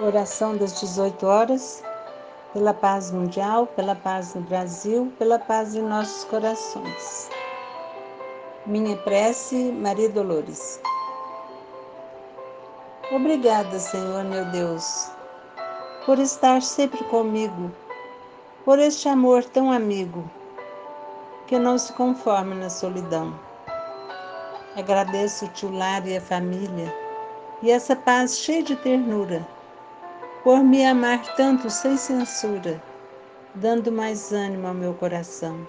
Oração das 18 horas, pela paz mundial, pela paz no Brasil, pela paz em nossos corações. Minha prece, Maria Dolores. Obrigada, Senhor meu Deus, por estar sempre comigo, por este amor tão amigo, que não se conforma na solidão. Agradeço-te o lar e a família, e essa paz cheia de ternura por me amar tanto sem censura, dando mais ânimo ao meu coração.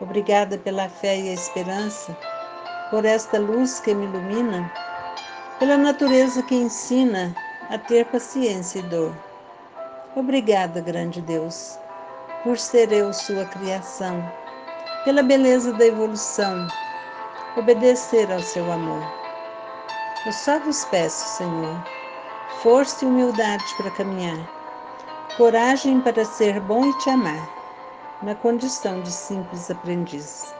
Obrigada pela fé e a esperança, por esta luz que me ilumina, pela natureza que ensina a ter paciência e dor. Obrigada, grande Deus, por ser eu sua criação, pela beleza da evolução, obedecer ao seu amor. Eu só vos peço, Senhor, força e humildade para caminhar, coragem para ser bom e te amar, na condição de simples aprendiz.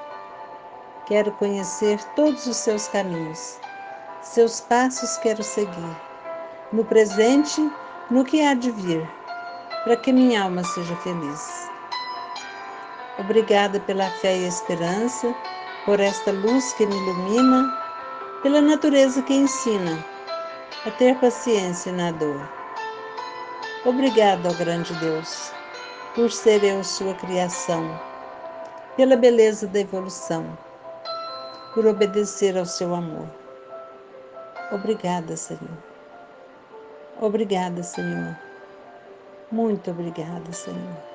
Quero conhecer todos os seus caminhos, seus passos quero seguir, no presente, no que há de vir, para que minha alma seja feliz. Obrigada pela fé e esperança, por esta luz que me ilumina, pela natureza que ensina a ter paciência na dor. Obrigado, ó grande Deus, por ser eu sua criação, pela beleza da evolução, por obedecer ao seu amor. Obrigada, Senhor. Obrigada, Senhor. Muito obrigada, Senhor.